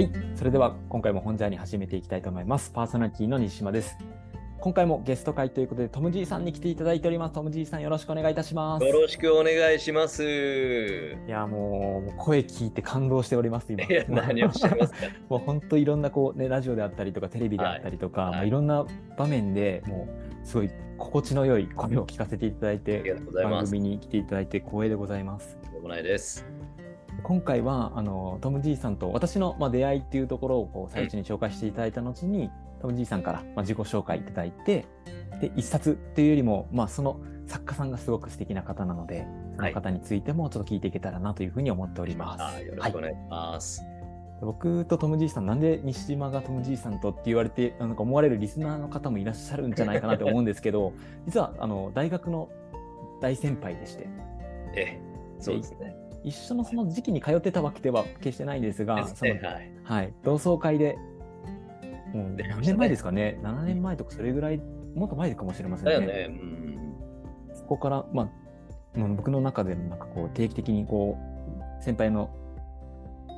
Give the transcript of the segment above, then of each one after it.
はい、それでは今回も本ジャーに始めていきたいと思います。パーソナリティの西島です。今回もゲスト会ということで、トムジーさんに来ていただいております。トムジーさん、よろしくお願いいたします。よろしくお願いします。いや、もう、声聞いて感動しております、今。いや、何をおっしゃいますか。もう本当いろんなこう、ね、ラジオであったりとか、テレビであったりとか、はいまあ、いろんな場面でもう、すごい心地の良い声を聞かせていただいありて、がとうござい番ます。組に来ていただいて光栄でございます。とんでもないです。今回はあのトム・ジーさんと私の、まあ、出会いっていうところをこう最初に紹介していただいた後に、トム・ジーさんから、まあ、自己紹介いただいてで一冊っていうよりも、まあ、その作家さんがすごく素敵な方なのでその方についてもちょっと聞いていけたらなというふうに思っております。あよろしくお願いします。はい僕とトム・ジーさんなんで西島がトム・ジーさんとって言われてなんか思われるリスナーの方もいらっしゃるんじゃないかなと思うんですけど 実はあの大学の大先輩でしてええ、そうですね。一緒のその時期に通ってたわけでは決してないんですが、そのはい。はい、同窓会で、もう何年前ですかね、7年前とかそれぐらい、もっと前かもしれませんね。ね。うん。そこから、まあ、もう僕の中でもなんかこう定期的にこう、先輩の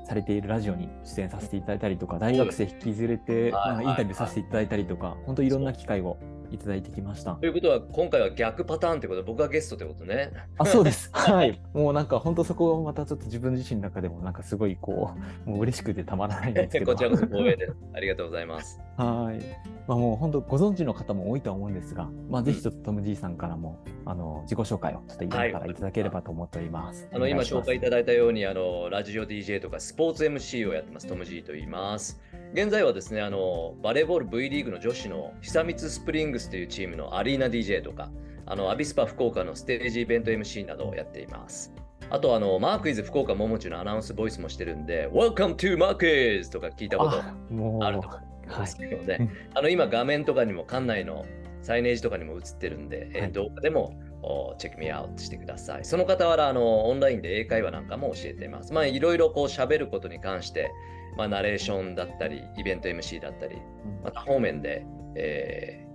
されているラジオに出演させていただいたりとか、大学生引きずれて、インタビューさせていただいたりとか、本当いろんな機会をいただいてきましたと。いうことは、今回は逆パターンってこと？で、僕がゲストってことね。あ、そうです。はい。もうなんか本当そこをまたちょっと自分自身の中でもなんかすごいこう、もう嬉しくてたまらないんですけど。こちらこそ光栄です。ありがとうございます。はい。まあ、もう本当ご存知の方も多いとは思うんですが、まあ、ぜひちょっとトム・ジーさんからも、あの自己紹介をちょっと今からいただければと思っております。あの今お願いします紹介いただいたようにあのラジオ DJ とかスポーツ MC をやってますトム・ジーと言います現在はですねあのバレーボール V リーグの女子の久光スプリングスというチームのアリーナ DJ とかあのアビスパ福岡のステージイベント MC などをやっていますあとあのマークイズ福岡ももちのアナウンスボイスもしてるんで Welcome to マークイズとか聞いたことあると思うんはいです。けどね、うんあの今画面とかにも館内のサイネージとかにも映ってるんで、えーはい動画でもおチェックミアウトしてください。その傍らあのオンラインで英会話なんかも教えています。まあいろいろこう喋ることに関して、まあ、ナレーションだったり、イベント MC だったり、うんまた方面で、えー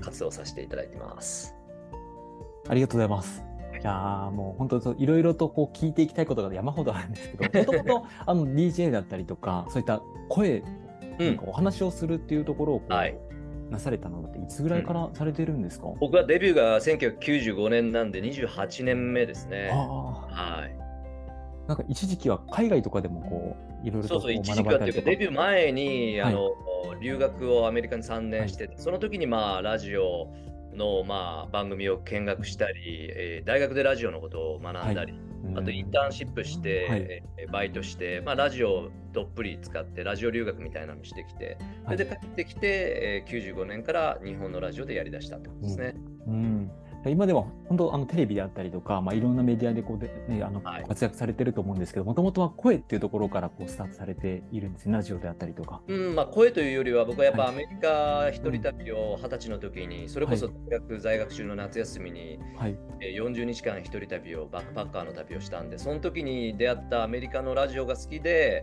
活動させていただいてます。ありがとうございます。いやーもう本当いろいろとこう聞いていきたいことが山ほどあるんですけど、もともとあの DJ だったりとか、そういった声、うんお話をするっていうところをはいなされたのっていつぐらいからされてるんですか、僕はデビューが1995年なんで28年目ですね。あはい。あ、なんか一時期は海外とかでもこういろいろそうそう、一時学期はっていうか。デビュー前に、はい。あの留学をアメリカに3年してて、その時にまあラジオのまあ番組を見学したり、えー大学でラジオのことを学んだり、うんあとインターンシップして、はい。えーバイトして、まあ、ラジオをどっぷり使って、ラジオ留学みたいなのをしてきて、それで帰ってきて、えー95年から日本のラジオでやりだしたってことですね。うん、今では本当あのテレビであったりとか、まあ、いろんなメディアでこうで、ね、あのはい。活躍されてると思うんですけどもともとは声っていうところからこうスタートされているんですねラジオであったりとか。うんまあ、声というよりは僕はやっぱはい。アメリカ一人旅を二十歳の時にそれこそは大学在学中の夏休みにはい、えー40日間一人旅をバックパッカーの旅をしたんでその時に出会ったアメリカのラジオが好きで、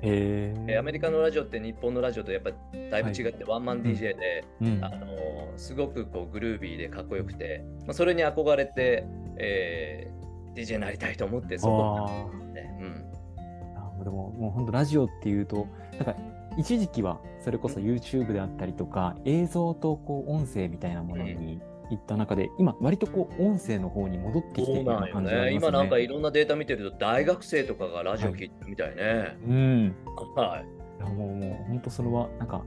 アメリリカのラジオって日本のラジオとやっぱだいぶ違ってワンマン DJ で、うんあのーすごくこうグルービーでかっこよくて、まあ、それに憧れて、えー DJ になりたいと思ってそこ。あね、うん、ーでももう本当ラジオっていうとなんか一時期はそれこそ YouTube であったりとか映像とこう音声みたいなものに行った中で、今割とこう音声の方に戻ってきているような感じがあります今なんかいね。ろんなデータ見てると大学生とかがラジオ聞いてるみたいね。うん。はい。いやもうもう本当それはなんか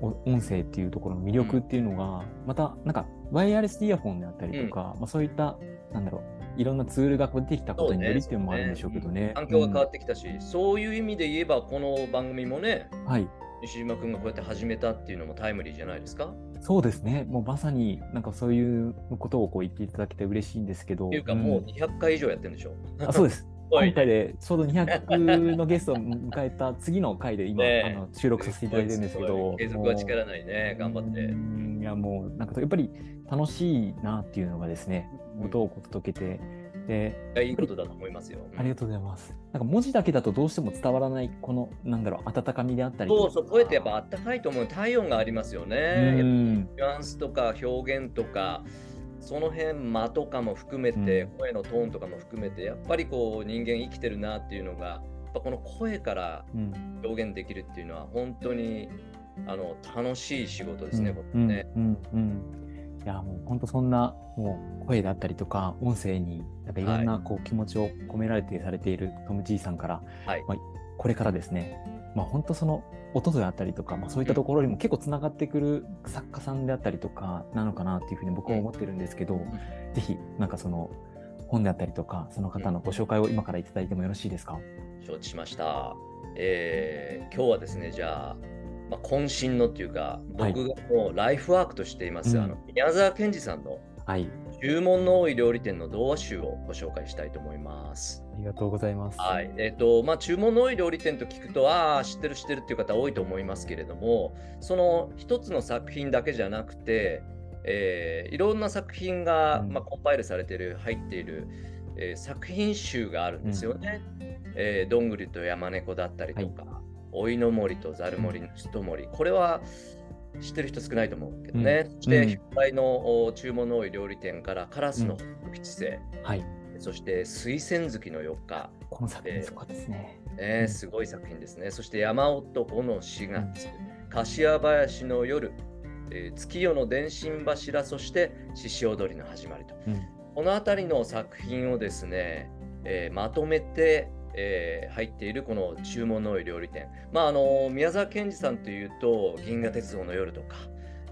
お音声っていうところの魅力っていうのが、またなんかワイヤレスイヤホンであったりとか、まあ、そういったなんだろういろんなツールがこう出てきたことによりっていうのもあるんでしょうけどね。環境が変わってきたし、そういう意味で言えばこの番組もね、うんはい西島君がこうやって始めたっていうのもタイムリーじゃないですか？そうですねもうまさになんかそういうことをこう言っていただけて嬉しいんですけど。っていうかもううん200回以上やってるんでしょ？あそうです。はい今回でちょうど200のゲストを迎えた次の回で今、あの収録させていただいてるんですけど。継続は力ないね。頑張ってう。んいやもうなんかやっぱり楽しいなっていうのがですね、ことを届けて、で、いやいいことだと思いますよ。ありがとうございます。なんか文字だけだとどうしても伝わらないこのなんだろう温かみであったりとかそうそう、声ってやっぱあったかいと思う。体温がありますようね。んニュアンスとか表現とか、その辺間とかも含めて、うん。声のトーンとかも含めて、やっぱりこう人間生きてるなっていうのがぱこの声からうん。表現できるっていうのは本当にあの楽しい仕事ですね、こうん。れね。うん。うん。いやもう本当そんなもう声だったりとか音声になんかいろんなこう気持ちを込められてされているトム・ジーさんから、はい。まあ、これからですね、まあ、本当その音であったりとか、まあ、そういったところにも結構つながってくる作家さんであったりとかなのかなっていうふうに僕は思ってるんですけど、ぜひなんかその本であったりとかその方のご紹介を今からいただいてもよろしいですか、承知しました。えー今日はですね、じゃあ、まあ、渾身のっていうか、はい。僕がもうライフワークとしています、うん。あの宮沢賢治さんのはい注文の多い料理店の童話集をご紹介したいと思います。ありがとうございます。はい。えっ、と、まあ、注文の多い料理店と聞くと、ああ、知ってる知ってるっていう方多いと思いますけれども、その一つの作品だけじゃなくて、えーいろんな作品が、うんまあ、コンパイルされてる、入っている、えー作品集があるんですよね。えーどんぐりと山猫だったりとか、おいの森とざる森の一森。これは知ってる人少ないと思うけどね。うんそして、うんヒッパイのお注文の多い料理店から、カラスの吉星、はい、そして水仙月の4日。この作品そこですね。ねうんすごい作品ですね。そして山男の4月、柏林の夜、えー月夜の電信柱、そして獅子踊りの始まりと。うんこの辺りの作品をですね、えーまとめて、えー入っているこの注文の多い料理店。まあ、あの宮沢賢治さんというと、銀河鉄道の夜とか、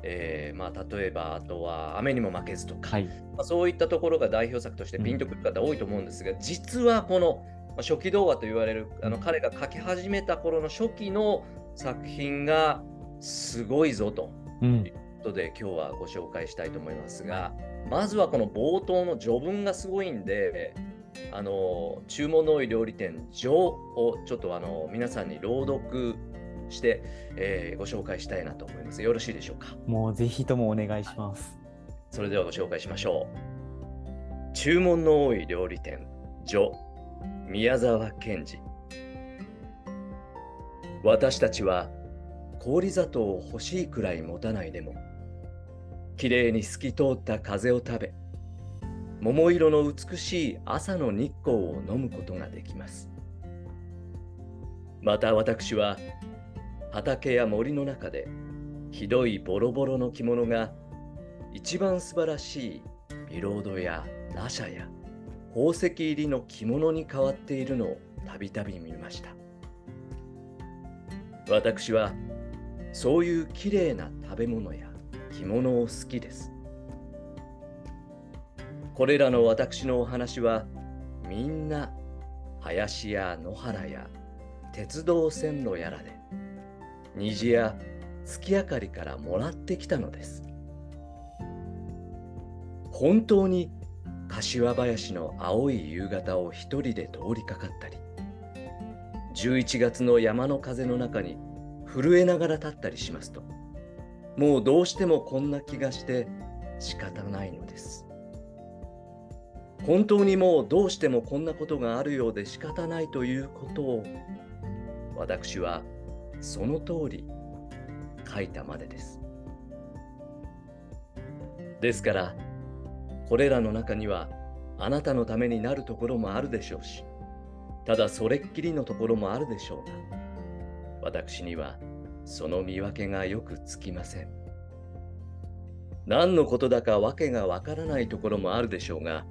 えーまあ、例えばあとは雨にも負けずとか、はい、まあ、そういったところが代表作としてピンとくる方多いと思うんですが、実はこのまあ初期動画と言われるあの彼が書き始めた頃の初期の作品がすごいぞと。うん。いうことで今日はご紹介したいと思いますがまずはこの冒頭の序文がすごいんであの注文の多い料理店「序」をちょっとあの皆さんに朗読して、えーご紹介したいなと思います。よろしいでしょうか？もうぜひともお願いします。それではご紹介しましょう。注文の多い料理店、序、宮沢賢治。私たちは氷砂糖を欲しいくらい持たないでも、きれいに透き通った風を食べ、桃色の美しい朝の日光を飲むことができます。また私は畑や森の中でひどいボロボロの着物が一番素晴らしいビロードやラシャや宝石入りの着物に変わっているのをたびたび見ました私はそういうきれいな食べ物や着物を好きですこれらの私のお話はみんな林や野原や鉄道線路やらで虹や月明かりからもらってきたのです。本当に柏林の青い夕方を一人で通りかかったり11月の山の風の中に震えながら立ったりしますともうどうしてもこんな気がして仕方ないのです。本当にもうどうしてもこんなことがあるようで仕方ないということを私はその通り書いたまでですですからこれらの中にはあなたのためになるところもあるでしょうし、ただそれっきりのところもあるでしょうが、私にはその見分けがよくつきません。何のことだかわけがわからないところもあるでしょうが、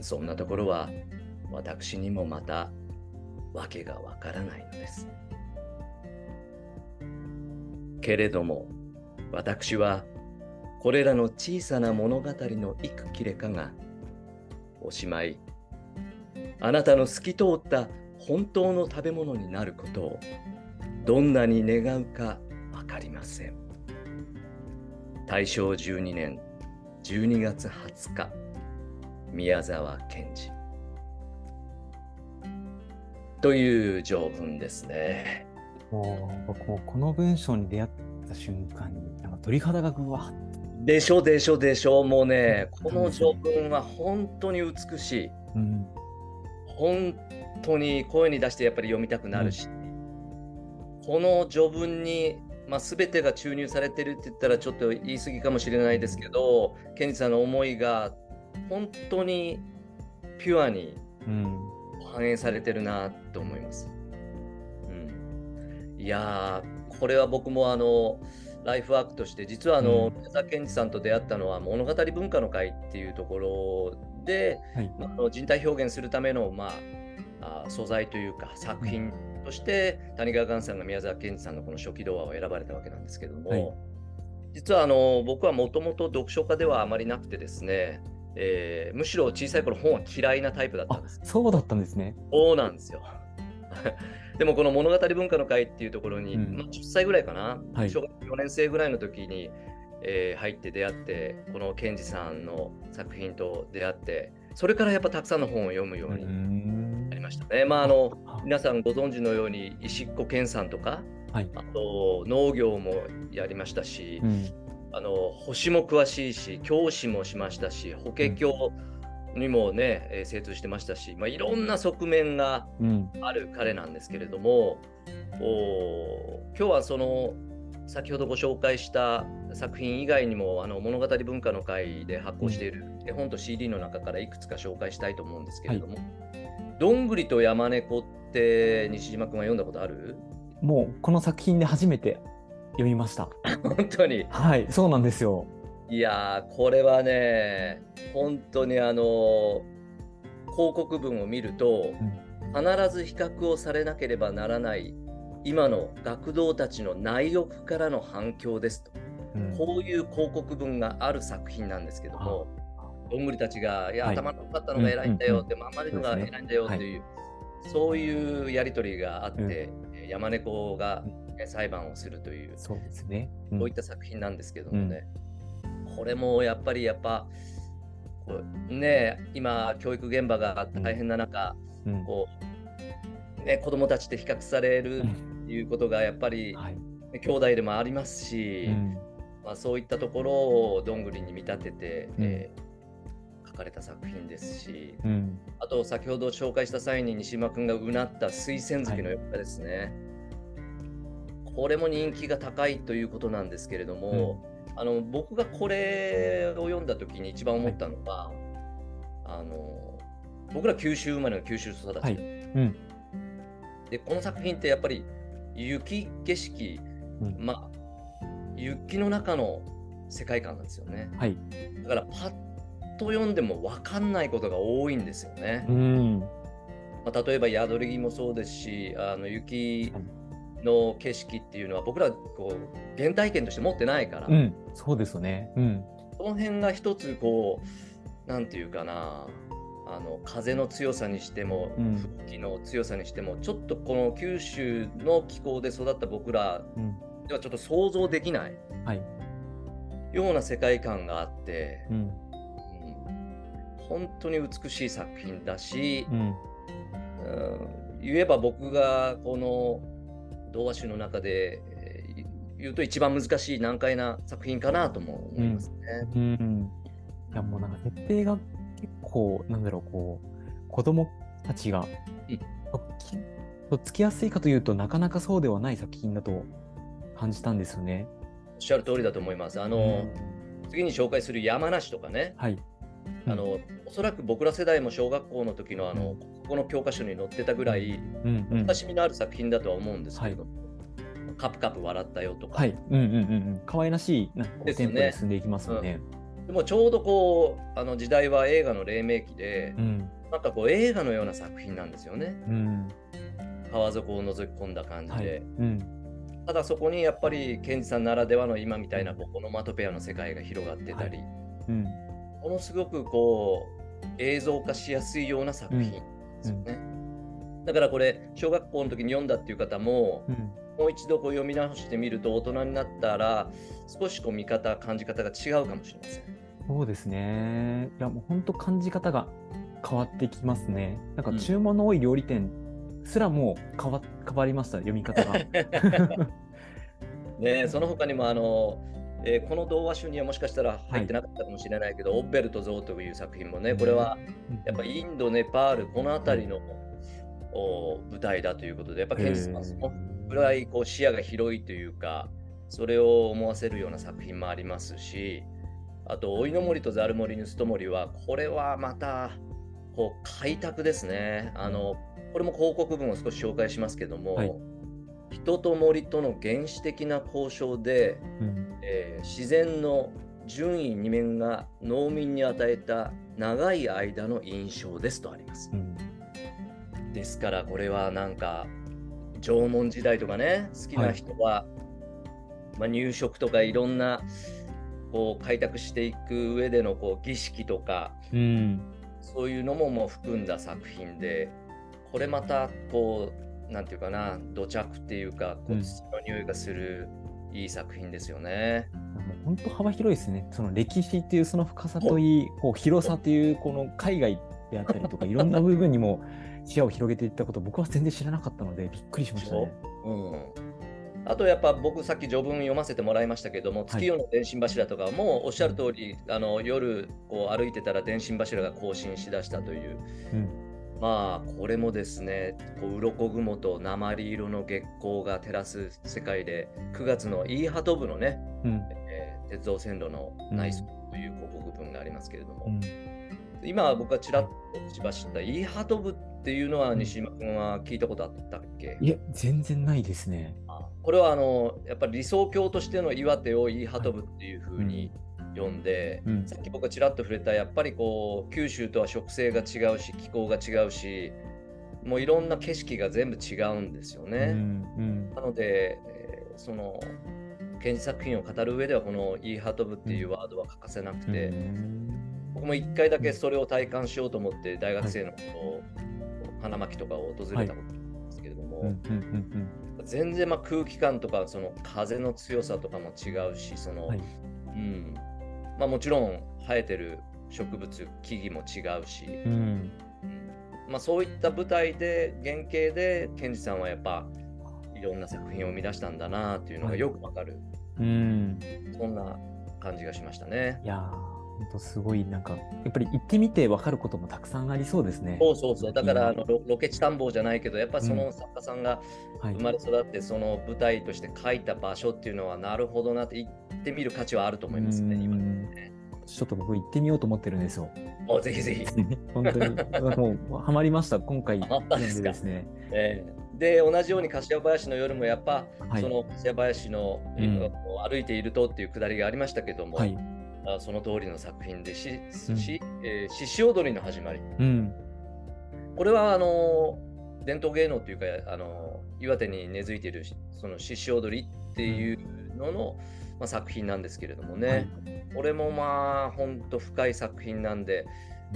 そんなところは私にもまたわけがわからないのです。けれども、私はこれらの小さな物語の幾切れかが、おしまい、あなたの透き通った本当の食べ物になることを、どんなに願うかわかりません。大正12年12月20日、宮沢賢治。という条文ですね。もう僕もこの文章に出会った瞬間になんか鳥肌がぐわっでしょでしょでしょもうね、うんこの条文は本当に美しい。うん本当に声に出してやっぱり読みたくなるし、この序文に、まあ、全てが注入されてるって言ったらちょっと言い過ぎかもしれないですけど、ケンジさんの思いが本当にピュアにうん反映されてるなと思います。うん、いやーこれは僕もあのライフワークとして実はあの、うん宮沢賢治さんと出会ったのは物語文化の会っていうところで、はい。まあ人体表現するための、まあ、あ素材というか作品として谷川寛さんが宮沢賢治さんのこの初期童話を選ばれたわけなんですけども、はい実はあの僕はもともと読書家ではあまりなくてですね、えーむしろ小さい頃本は嫌いなタイプだったんあです。、そうだったんですね。そうなんですよ。でもこの物語文化の会っていうところに、うんまあ、10歳ぐらいかな、はい小学4年生ぐらいの時に、えー入って出会ってこの賢治さんの作品と出会ってそれからやっぱたくさんの本を読むようになりましたね。まああのあ皆さんご存知のように石っ子健さんとかはい。あと農業もやりましたし、うん。あの星も詳しいし教師もしましたし法華経にもね、えー精通してましたし、まあ、いろんな側面がうん。ある彼なんですけれどもお今日はその先ほどご紹介した作品以外にもあの物語文化の会で発行している絵本と CD の中からいくつか紹介したいと思うんですけれども「どんぐりと山猫」って西島君は読んだことある？もうこの作品で初めて読みました。本当に？はい、そうなんですよ。いやーこれはね本当にあの広告文を見ると、必ず比較をされなければならない今の学童たちの内欲からの反響ですと、うん。こういう広告文がある作品なんですけども、どんぐりたちが、いや、はい。頭の良かったのが偉いんだよって、うんまああまりのが偉いんだよっていう、そういうやり取りがあって、うんえー山猫がえー裁判をするという、そうですね。うん。こういった作品なんですけどもね、これもやっぱりやっぱ、こうね今、教育現場が大変な中、うん。こうね、子供たちと比較されるうんっていうことがやっぱり、はい。兄弟でもありますし、うん。まあ、そういったところをどんぐりに見立てて、うん。えー書かれた作品ですし、うん。あと先ほど紹介した際に西島君がうなった水仙月の4日ですね、これも人気が高いということなんですけれども、あの僕がこれを読んだ時に一番思ったのは、あの僕ら九州生まれの九州育ち、はい。うん。でこの作品ってやっぱり雪景色、うんまあ雪の中の世界観なんですよねはい。だからパッと読んでも分かんないことが多いんですよね、うん。まあ、例えば宿り木もそうですしあの雪の景色っていうのは僕らこう原体験として持ってないから、うん。そうですよね。うん。その辺が一つこうなんていうかなあの風の強さにしても、うん吹きの強さにしてもちょっとこの九州の気候で育った僕らうん。ではちょっと想像できないはい。ような世界観があって、うん。うん本当に美しい作品だし、うん。うん言えば僕がこの童話集の中でえー言うと一番難しい難解な作品かなとも思いますね。うん。いや、もうなんか設定が結構、なんだろう、こう、子供たちが、うんとっつきやすいかというとなかなかそうではない作品だと感じたんですよね。おっしゃる通りだと思います。ああの、次に紹介する山梨とかね、はい。あのおそらく僕ら世代も小学校の時のあの、うんここの教科書に載ってたぐらいうんうん。親しみのある作品だとは思うんですけれども、カプカプ笑ったよとか、はい。うんうんうんうん。可愛らしい、なんかテンポで進んでいきますよね。でもちょうどこうあの時代は映画の黎明期で、うん。なんかこう映画のような作品なんですよね。うん。川底を覗き込んだ感じはい。で、うん。ただそこにやっぱりケンジさんならではの今みたいなこうオノマトペアの世界が広がってたり、うん。ものすごくこう映像化しやすいような作品ですよね。だからこれ小学校の時に読んだっていう方も、うん。もう一度こう読み直してみると大人になったら少しこう見方感じ方が違うかもしれません。そうですね。いや、もう本当感じ方が変わってきますね。なんかうん注文の多い料理店すらもう変わ変わりました、読み方が。ねその他にもあの、えーこの童話集にはもしかしたら入ってなかったかもしれないけど、オッベルとゾウという作品もねこれはやっぱインド、ネパールこの辺りの、お舞台だということでやっぱケンジさんはそのぐらいこう視野が広いというかそれを思わせるような作品もありますしあと「おいの森とザル森盗人森」はこれはまたこう開拓ですね。あのこれも広告文を少し紹介しますけども、はい人と森との原始的な交渉で、うん。えー自然の順位二面が農民に与えた長い間の印象ですとあります。うん。ですからこれはなんか縄文時代とかね好きな人は、まあ、入植とかいろんなこう開拓していく上でのこう儀式とかうん。そういうのももう含んだ作品でこれまたこうなんていうかな土着っていうかこううん土の匂いがするいい作品ですよね。もう本当幅広いですね。その歴史っていうその深さといい、こう広さというこの海外であったりとか、いろんな部分にも視野を広げていったこと、僕は全然知らなかったので、びっくりしましたね。うんあとやっぱ僕さっき序文読ませてもらいましたけども、月夜の電信柱とかもおっしゃる通り、あの夜こう歩いてたら電信柱が更新しだしたという、うんまあこれもですね、こう鱗雲と鉛色の月光が照らす世界で、9月のイーハト部のね、うん。えー鉄道線路の内装という広告文がありますけれども、うん。今僕がちらっとしばしたイーハト部っていうのは西島君は聞いたことあったっけ、いや、全然ないですね。これはあのやっぱり理想郷としての岩手をイーハト部っていうふうに読んで、うん。さっき僕がちらっと触れたやっぱりこう九州とは植生が違うし気候が違うしもういろんな景色が全部違うんですようね。んうん。なので、えーその展示作品を語る上ではこのイーハト部っていうワードは欠かせなくて、うん。僕も一回だけそれを体感しようと思って大学生の頃、花巻とかを訪れたことがあるんですけれども、うんうん。全然まあ空気感とかその風の強さとかも違うしその、はい。うんまあ、もちろん生えてる植物木々も違うし、うん。まあ、そういった舞台で原型でケンジさんはやっぱいろんな作品を生み出したんだなっていうのがよくわかる、うん。そんな感じがしましたね。いやー、本当すごい、なんか、やっぱり行ってみて分かることもたくさんありそうですね。そうそうそう。だからあのロロケ地探訪じゃないけどやっぱそのうん作家さんがはい。生まれ育ってその舞台として書いた場所っていうのはなるほどなって行ってみる価値はあると思いますね今うんね。ちょっと僕行ってみようと思ってるんですよ。おぜひぜひ。本当に、もうハマりました、今回ハマったんですか？で。ええで同じように柏林の夜もやっぱ、はいその柏林の、うん歩いているとっていうくだりがありましたけども、はい。あその通りの作品でし、うんしえー獅子踊りの始まりうん。これはあの伝統芸能というかあの岩手に根付いているその獅子踊りっていうのの、まあ、作品なんですけれどもね、はいこれもまあ本当深い作品なんで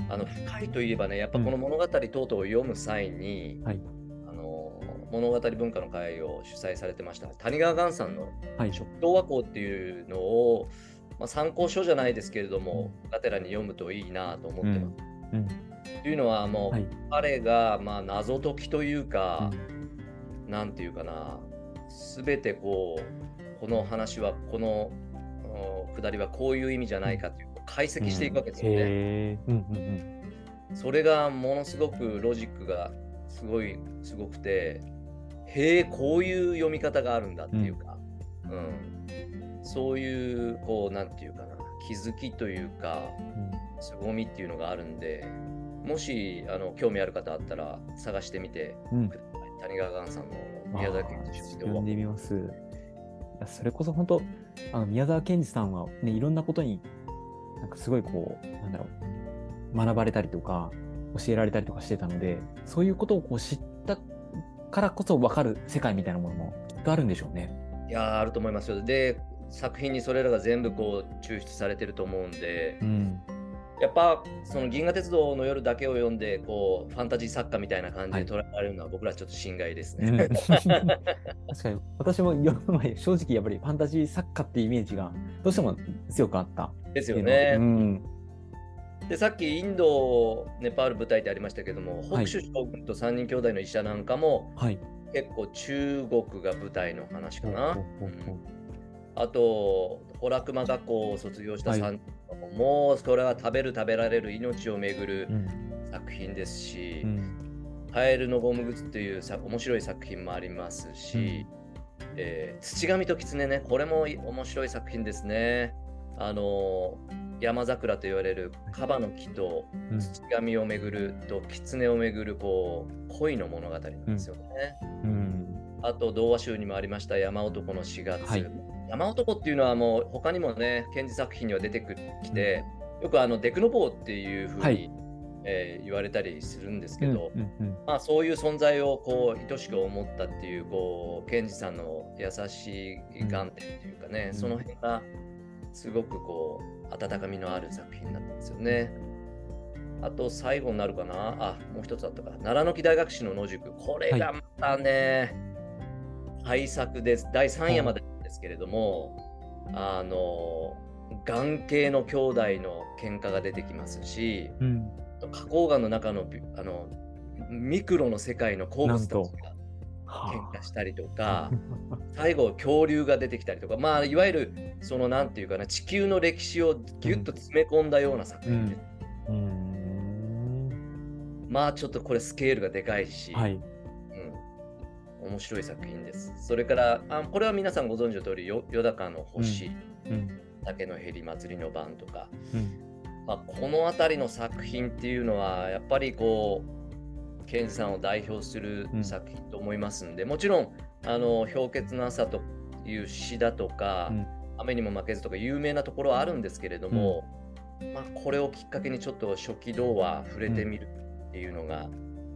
あの深いといえばねやっぱこの物語等々を読む際に、はいあの物語文化の会を主催されてました谷川雁さんのはい。食道和光っていうのを、まあ、参考書じゃないですけれども、がてらに読むといいなと思ってます。うん。というのはもう、はい。彼がまあ謎解きというか、なんていうかな全てこうこの話はこのうんくだりはこういう意味じゃないかっていう解析していくわけですよね。うんうんうん。それがものすごくロジックがすごいすごくてへえこういう読み方があるんだっていうか、うんそういうこうなんていうかな気づきというか凄みっていうのがあるんでもしあの興味ある方あったら探してみてうん。谷川雁さんの宮崎県出身で読んでみます。いやそれこそ本当、あの宮沢賢治さんは、ね、いろんなことに、なんかすごいこう、なんだろう、学ばれたりとか、教えられたりとかしてたので、そういうことをこう知ったからこそ分かる世界みたいなものもきっとあるんでしょうね。いやーあると思いますよで作品にそれらが全部こう抽出されてると思うんで、うん。やっぱその銀河鉄道の夜だけを読んでこうファンタジー作家みたいな感じで捉えられるのは僕らちょっと心外ですうん。ね。確かに。私も読む前正直やっぱりファンタジー作家っていうイメージがどうしても強くあった。ですよね。うん。でさっきインド、ネパール舞台ってありましたけども、はい。北州将軍と三人兄弟の医者なんかもはい。結構中国が舞台の話かな。あと、ホラクマ学校を卒業したはい。三人も、もうそれは食べる食べられる命をめぐるうん。作品ですし、うん。カエルのゴム靴っていうさ面白い作品もありますし、えー土神と狐ね、これもい面白い作品ですね。あの山桜と言われるカバの木とうん。土神をめぐると狐をめぐるこう恋の物語なんですよね。うん。あと童話集にもありました山男の4月。はい山男っていうのはもう他にもね賢治作品には出てきてよくあのデクノボーっていうふうに、はい。えー言われたりするんですけうんど、うんうん。まあ、そういう存在をこう愛しく思ったっていうこう賢治さんの優しい観点っていうかね、うん。その辺がすごくこう温かみのある作品だったんですよね。あと最後になるかな？あもう一つあったか。奈良の木大学士の野宿。これがまたね、大作です。第3夜までですけれども、あの眼系の兄弟の喧嘩が出てきますし、うん。花崗岩の中のびあのミクロの世界の鉱物たちがは喧嘩したりとか、最後恐竜が出てきたりとか、まあいわゆるそのなんていうかな地球の歴史をギュッと詰め込んだような作品です。あうん。まあちょっとこれスケールがでかいし、はい。うん、面白い作品です。それからあこれは皆さんご存知の通りよよだかの星、うん。竹のヘリ祭りの晩とか、うん。まあ、この辺りの作品っていうのはやっぱりこう賢治さんを代表するうん作品と思いますんで、もちろんあの氷結の朝という詩だとか、うん。雨にも負けずとか有名なところはあるんですけれども、まあ、これをきっかけにちょっと初期童話触れてみるっていうのが、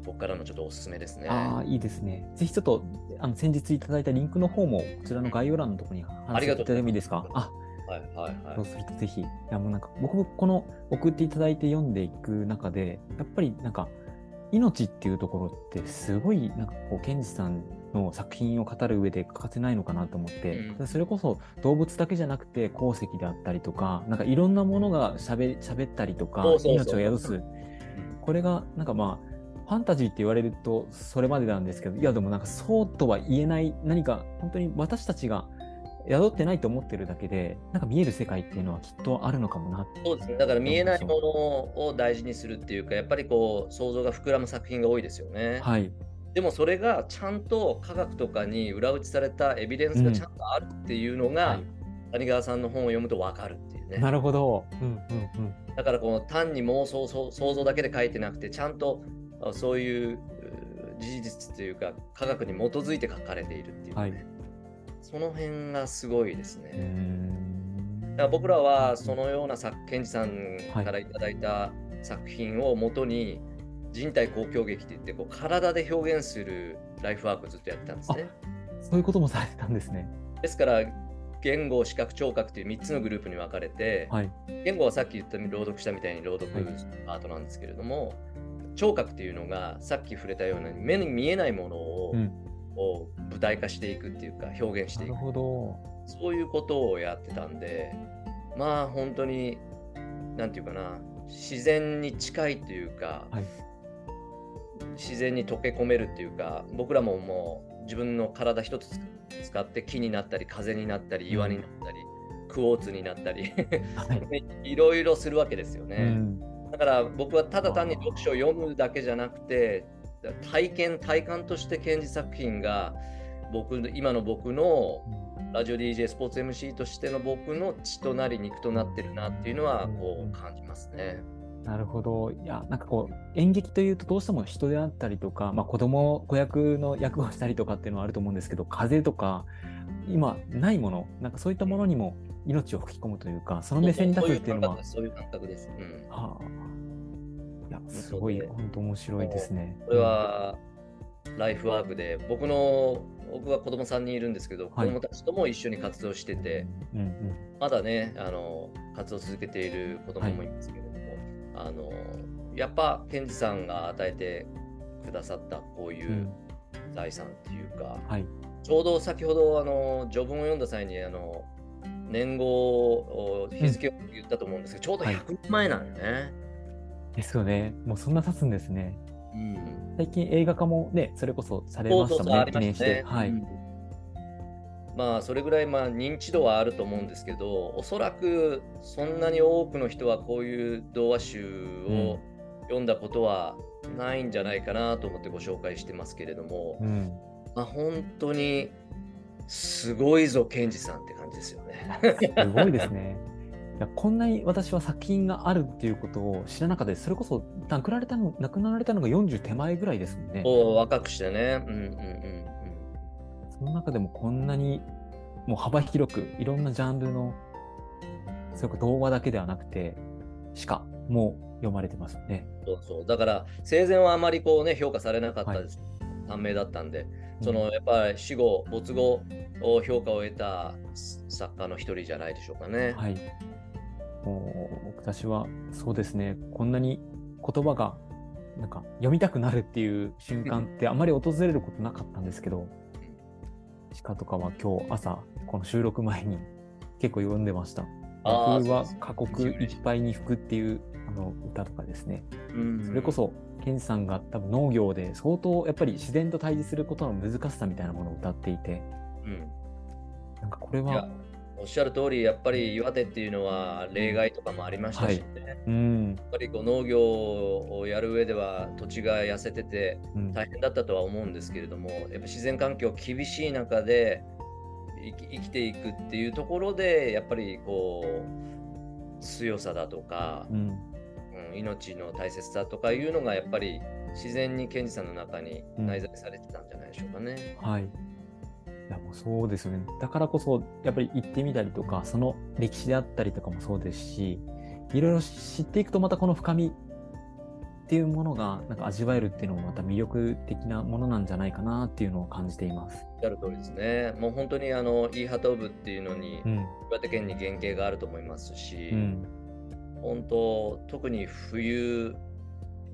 僕からのちょっとおすすめですね。ああ、いいですね。ぜひちょっと、あの先日いただいたリンクの方も、こちらの概要欄のところに貼らせていただいてもいいですか？あ、はいはいはいそうするとぜひ、いやもうなんか、僕もこの送っていただいて読んでいく中で、やっぱりなんか、命っていうところって、すごい、なんかこう、ケンジさんの作品を語る上で欠かせないのかなと思って、うんそれこそ動物だけじゃなくて、鉱石であったりとか、なんかいろんなものがしゃべ喋ったりとか、命を宿す。これが、なんかまあ、ファンタジーって言われるとそれまでなんですけど、いやでもなんかそうとは言えない何か本当に私たちが宿ってないと思ってるだけで、なんか見える世界っていうのはきっとあるのかもな。そうですね。だから見えないものを大事にするっていうか、やっぱりこう想像が膨らむ作品が多いですよね。はい。でもそれがちゃんと科学とかに裏打ちされたエビデンスがちゃんとあるっていうのが、はい谷川さんの本を読むと分かるっていうね。なるほど。うんうんうん。だからこの単に妄想想想像だけで書いてなくてちゃんとあそういうう事実というか科学に基づいて書かれているっていうね、はいその辺がすごいですね。んだから僕らはそのような作賢治さんはいからいただいた作品をもとに人体公共劇って言ってこう体で表現するライフワークをずっとやってたんですね。そういうこともされてたんですね。ですから言語視覚聴覚という3つのグループに分かれて、はい。言語はさっき言った朗読したみたいに朗読はいアートなんですけれども、聴覚っていうのがさっき触れたような目に見えないものを,、うん。を舞台化していくっていうか表現していく。そういうことをやってたんでまあ本当になんていうかな自然に近いというか、はい自然に溶け込めるっていうか僕らももう自分の体一つ使って木になったり風になったり岩になったり、クォーツになったりはい。いろいろするわけですようね。ん。だから僕はただ単に読書を読むだけじゃなくて体験体感として賢治作品が僕の今の僕のラジオ DJ スポーツ MC としての僕の血となり肉となってるなっていうのはこう感じますね。なるほど。いや、なんかこう、演劇というとどうしても人であったりとか、まあ子供、子役の役をしたりとかっていうのはあると思うんですけど、風とか、今ないもの、なんかそういったものにも命を吹き込むというか、その目線に立つっていうのは、そういう感覚です。そうんはあ、いや、すごい、本当面白いですね。これはライフワークで僕の僕は子供3人いるんですけど、はい子供たちとも一緒に活動してて、うん、うんまだねあの活動を続けている子供もいますけれども、あのやっぱ賢治さんが与えてくださったこういうん、う。うん財産っていうか、はい。ちょうど先ほどあの序文を読んだ際にあの年号を日付を言ったと思うんですけど、ちょうどはい100年前なんよね。ですよね。もうそんな経つんですね。うん最近映画化もね、それこそされましたもんね、記念して。はい。うんまあそれぐらいまあ認知度はあると思うんですけどおそらくそんなに多くの人はこういう童話集を読んだことはないんじゃないかなと思ってご紹介してますけれども、うん。まあ、本当にすごいぞ賢治さんって感じですよね。すごいですね。いやこんなに私は作品があるっていうことを知らなかったです。それこそ亡くなられたの亡くなられたのが40手前ぐらいですもんね。お若くしてね。うんうんうんその中でもこんなにもう幅広くいろんなジャンルのそれこそ動画だけではなくてしかもう読まれてますよね。そうそう。だから生前はあまりこうね評価されなかったです。短命だったんで、そのやっぱり死後、没後を評価を得た作家の一人じゃないでしょうかね。はい。もう私はそうですね、こんなに言葉がなんか読みたくなるっていう瞬間ってあまり訪れることなかったんですけど、鹿とかは今日朝、この収録前に結構読んでました。あー風は過酷いっぱいに吹くっていうあの歌とかですね。うんそれこそ、ケンジさんが多分農業で相当やっぱり自然と対峙することの難しさみたいなものを歌っていて、うん。なんかこれいやは、おっしゃる通り、やっぱり岩手っていうのは例外とかもありましたしね、やっうん、ぱりこう農業をやる上では土地が痩せててうん、大変だったとは思うんですけれども、やっぱ自然環境厳しい中で生き生きていくっていうところで、やっぱりこう強さだとか、うん、うん命の大切さとかいうのがやっぱり自然にケンジさんの中に内在されてたんじゃないでしょうかね。はい。いやもうそうですよね。だからこそ、やっぱり行ってみたりとか、その歴史であったりとかもそうですし、いろいろ知っていくとまたこの深みっていうものがなんか味わえるっていうのもまた魅力的なものなんじゃないかなっていうのを感じています。おっしゃる通りですね。もう本当にあのイーハト部っていうのにうん、岩手県に原型があると思いますし、うん、本当特に冬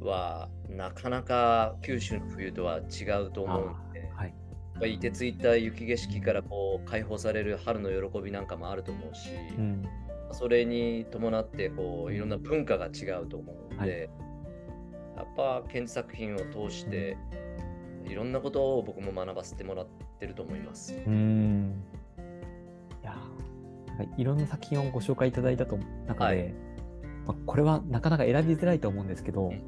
はなかなか九州の冬とは違うと思うんで、はい。ぱり凍てついた雪景色からこう解放される春の喜びなんかもあると思うし、うん、それに伴ってこういろんな文化が違うと思うので、やっぱ建築作品を通していろんなことを僕も学ばせてもらってると思います。うん。いやいろんな作品をご紹介いただいたと中で、はいまあ、これはなかなか選びづらいと思うんですけど、うん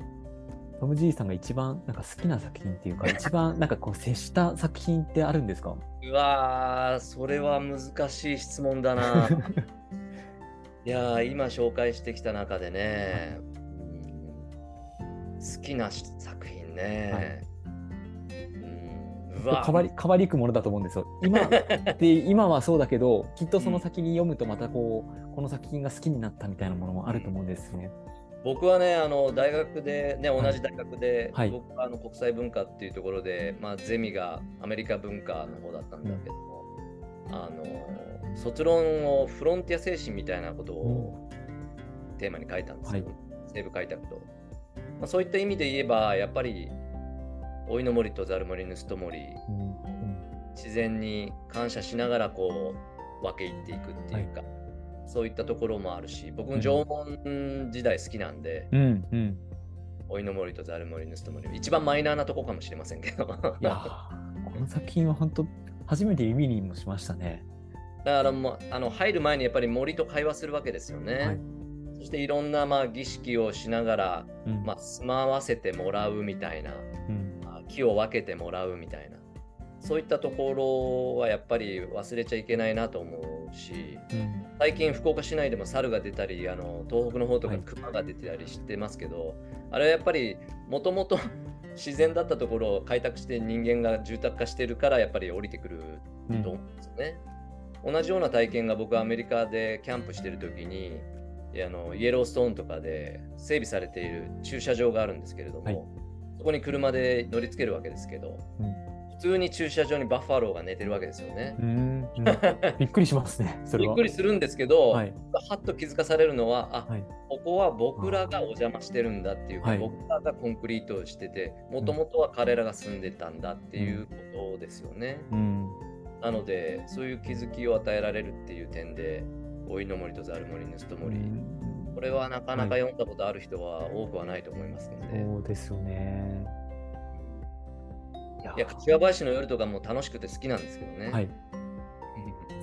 トム・ジーさんが一番なんか好きな作品っていうか、一番なんかこう接した作品ってあるんですか？うわー、それは難しい質問だな。いやー、今紹介してきた中でね、うん好きなし作品ね。うんうわ変わり変わりゆくものだと思うんですよ。今 って今はそうだけど、きっとその先に読むとまたこう、この作品が好きになったみたいなものもあると思うんですね。僕はね、あの大学で、ね、はい。同じ大学で、はい。僕はあの国際文化っていうところで、まあ、ゼミがアメリカ文化の方だったんだけども、あの卒論をフロンティア精神みたいなことをテーマに書いたんですよ、西部開拓と。まあ、そういった意味で言えば、やっぱり、老いの森とザル森、盗人森、自然に感謝しながらこう分け入っていくっていうか、そういったところもあるし僕も縄文時代好きなんで、うんうん。老いの森とザル森、盗人森。一番マイナーなとこかもしれませんけど。いやーこの作品は本当初めて耳にもしましたね。だからもうあの入る前にやっぱり森と会話するわけですよね、はい。そしていろんなまあ儀式をしながら、うん。まあ、住まわせてもらうみたいな。うん。まあ木を分けてもらうみたいな。そういったところはやっぱり忘れちゃいけないなと思うしうん。最近福岡市内でも猿が出たりあの東北の方とかはい。熊が出てたりしてますけど、あれはやっぱりもともと自然だったところを開拓して人間が住宅化してるからやっぱり降りてくるうんと思うんですよね。同じような体験が僕はアメリカでキャンプしてる時にあのイエローストーンとかで整備されている駐車場があるんですけれども、はいそこに車で乗り付けるわけですけどうん普通に駐車場にバッファローが寝てるわけですよね。うん。うん。びっくりしますね、それびっは。くりするんですけど、はい。はっと気づかされるのは、あ、はい。ここは僕らがお邪魔してるんだっていうか、はい。僕らがコンクリートをしてて、もともとは彼らが住んでたんだっていうことですよね。うん。なので、そういう気づきを与えられるっていう点で、老いの森とザル森、盗人森、これはなかなか読んだことある人は多くはないと思いますので、そうですよね。いや、柏林の夜とかも楽しくて好きなんですけどね。はい。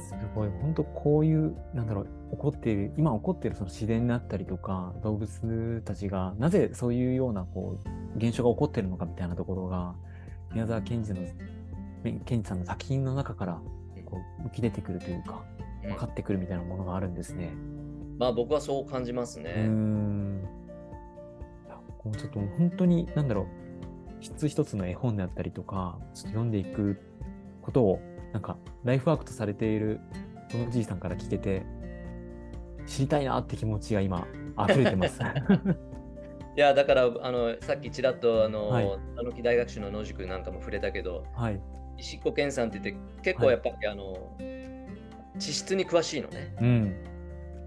すごい、本当こういう、なんだろう、起こっている、今起こっているその自然だったりとか、動物たちが、なぜそういうような、こう、現象が起こっているのかみたいなところが、宮沢賢治の、ね賢治さんの作品の中から、こう、浮き出てくるというか、うん分かってくるみたいなものがあるんですね。まあ僕はそう感じますね。ん。いやもうちょっと本当に、なんだろう、一つ一つの絵本であったりとか、ちょっと読んでいくことを、なんか、ライフワークとされているこのじいさんから聞けて、知りたいなって気持ちが今、溢れてます。いやだからあのさっきちらっとあの、はいあの木大学士の野宿なんかも触れたけど、はい。石子健さんって言って結構やっぱり、あの地質に詳しいのね。うん。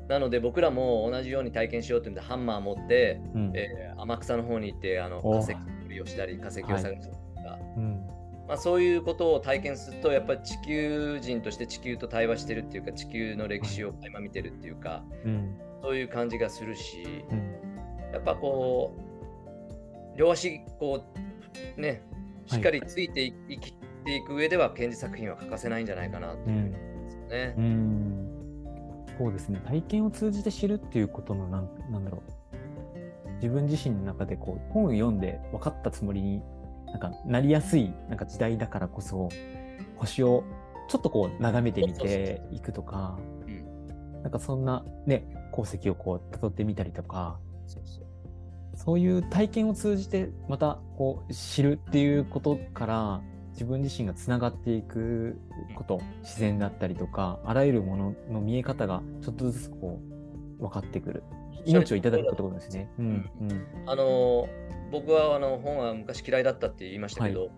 なので僕らも同じように体験しようというんでハンマー持って、うん。えー天草の方に行ってあのお化石取りをしたり化石を探したりとか、うん。まあ、そういうことを体験するとやっぱり地球人として地球と対話してるっていうか地球の歴史を垣間見てるっていうか、うん。そういう感じがするしうん。やっぱこう両足こうねしっかりついてい生きていく上では展示作品は欠かせないんじゃないかなとう。いうんですよねう。ん。そうですね。体験を通じて知るっていうことのなん、なんだろう。自分自身の中でこう本を読んで分かったつもりになんかなりやすいなんか時代だからこそ星をちょっとこう眺めてみていくとかうんなんかそんなね功績をこう辿ってみたりとかそういう体験を通じてまたこう知るっていうことから自分自身がつながっていくこと自然だったりとかあらゆるものの見え方がちょっとずつこう分かってくる。命をいただくってことですね。うんうん。あの僕はあの本は昔嫌いだったって言いましたけど、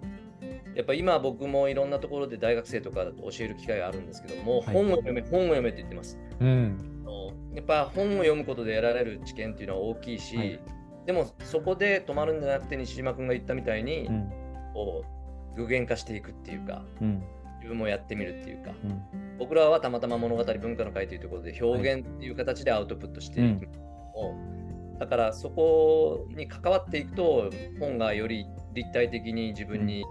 やっぱ今僕もいろんなところで大学生とかだと教える機会があるんですけども、はい。本を読め本を読めって言ってます。うん。あのやっぱ本を読むことで得られる知見っていうのは大きいし、はい。でもそこで止まるんじゃなくて西島君が言ったみたいに、うん。こう具現化していくっていうかうん。自分もやってみるっていうか。うん。僕らはたまたま物語文化の会というところで表現っていう形でアウトプットしていくのを、だからそこに関わっていくと本がより立体的に自分に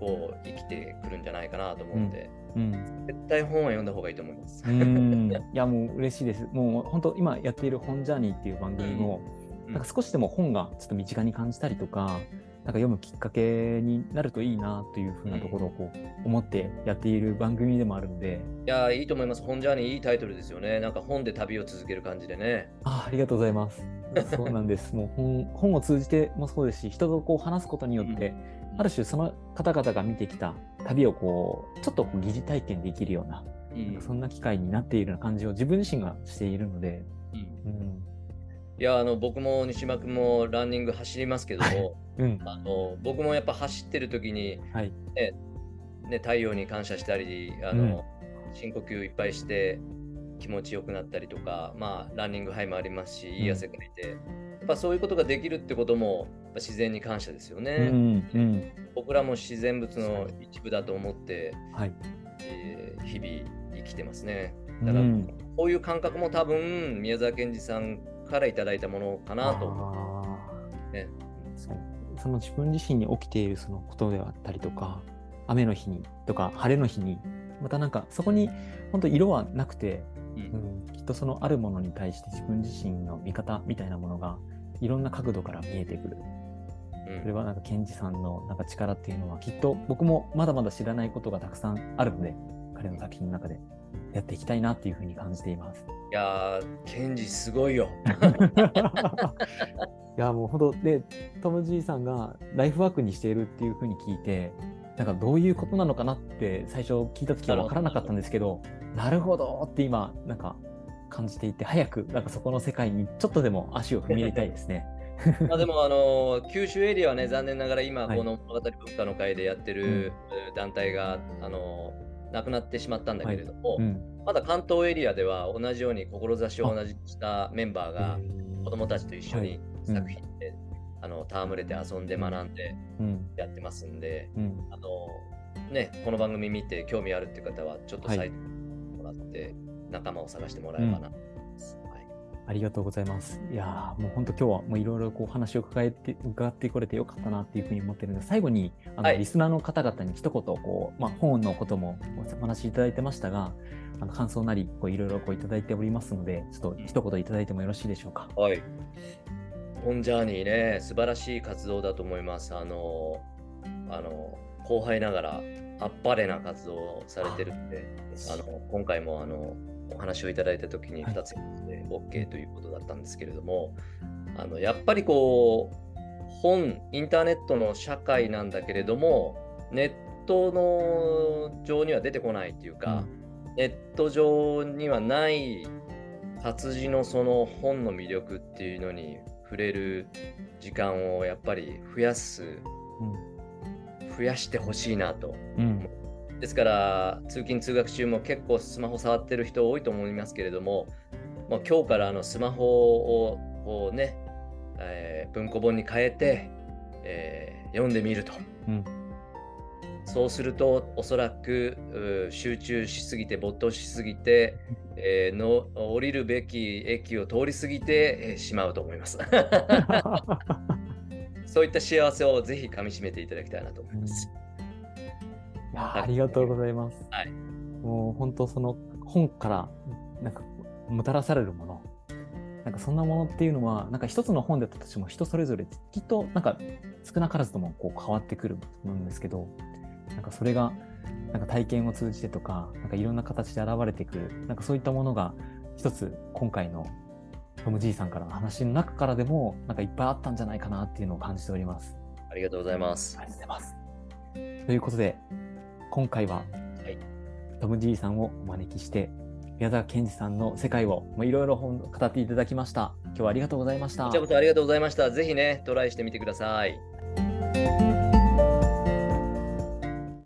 こう生きてくるんじゃないかなと思うので、うん。絶対本は読んだ方がいいと思います。うん。いやもう嬉しいです。もう本当今やっている本ジャーニーっていう番組も、うん。なんか少しでも本がちょっと身近に感じたりとか、なんか読むきっかけになるといいなというふうなところをこう思ってやっている番組でもあるので、いやーいいと思います。本ジャーニーいいタイトルですよね。なんか本で旅を続ける感じでね。あありがとうございます。そうなんです。もう本本を通じてもそうですし、人とこう話すことによって、ある種その方々が見てきた旅をこうちょっと疑似体験できるような、うんそんな機会になっているような感じを自分自身がしているので、うんうん、いやあの僕も西島君もランニング走りますけども、うん、あの僕もやっぱ走ってる時に、はい、ねね、太陽に感謝したりあの、深呼吸いっぱいして気持ちよくなったりとか、まあ、ランニングハイもありますし、いい汗かいて、やっぱそういうことができるってことも自然に感謝ですようね、ん、うん、僕らも自然物の一部だと思って、はい。えー日々生きてますね。うだからん、こういう感覚も多分宮沢賢治さんからいただいたものかなと思ね。その自分自身に起きているそのことであったりとか、雨の日にとか晴れの日に、またなんかそこに本当色はなくて、ううんん、きっとそのあるものに対して自分自身の見方みたいなものがいろんな角度から見えてくる。うん。それはなんかケンジさんのなんか力っていうのはきっと僕もまだまだ知らないことがたくさんあるので、彼の作品の中でやっていきたいなっていうふうに感じています。いやー、賢治すごいよ。いやもう本当でトム・ジーさんがライフワークにしているっていうふうに聞いてなんかどういうことなのかなって最初聞いた時は分からなかったんですけどなるほどって今なんか感じていて早くなんかそこの世界にちょっとでも足を踏み入れたいですね。まあでも、あの九州エリアはね、残念ながら今、はいこの物語文化の会でやってる団体が、あのなくなってしまったんだけれども、うん、まだ関東エリアでは同じように志を同じにしたメンバーが子供たちと一緒にうん。作品で、あの戯れて遊んで学んでうん。やってますんで、うん。あのね、この番組見て興味あるっていう方はちょっとはいサイトもらって仲間を探してもらえばなありがとうございます。いやーもう本当今日はもういろいろこう話を伺えて伺ってこれてよかったなっていうふうに思ってるので最後にあの、はいリスナーの方々に一言こう、まあ、本のこともお話しいただいてましたがあの感想なりこういろいろこういただいておりますのでちょっと一言いただいてもよろしいでしょうか？はい。本ジャーニーね、素晴らしい活動だと思います。あの、あの、後輩ながら、あっぱれな活動をされてるんで、あの、今回もあの、お話をいただいたときに2つで OK ということだったんですけれども、あのやっぱりこう本インターネットの社会なんだけれどもネットの上には出てこないっていうか、うん、ネット上にはない活字のその本の魅力っていうのに触れる時間をやっぱり増やす、うん、増やしてほしいなと、うん、ですから通勤通学中も結構スマホ触ってる人多いと思いますけれども、まあ、今日からあのスマホをね、えー、文庫本に変えて、えー、読んでみると、うん、そうするとおそらく集中しすぎて没頭しすぎて、えー、の降りるべき駅を通り過ぎて、えー、しまうと思います。そういった幸せをぜひかみしめていただきたいなと思います。いやありがとうございます。はい、もう本当その本からなんかもたらされるものなんかそんなものっていうのはなんか一つの本だったとしても人それぞれきっとなんか少なからずともこう変わってくると思うんですけどなんかそれがなんか体験を通じてとかなんかいろんな形で現れてくるなんかそういったものが一つ今回のトム・ジーさんからの話の中からでもなんかいっぱいあったんじゃないかなっていうのを感じております。ありがとうございます。ありがとうございます。ということで今回は、はい、トム・ジーさんをお招きして宮沢賢治さんの世界をいろいろ語っていただきました。今日はありがとうございました。こちらこそありがとうございました。ぜひね、トライしてみてください。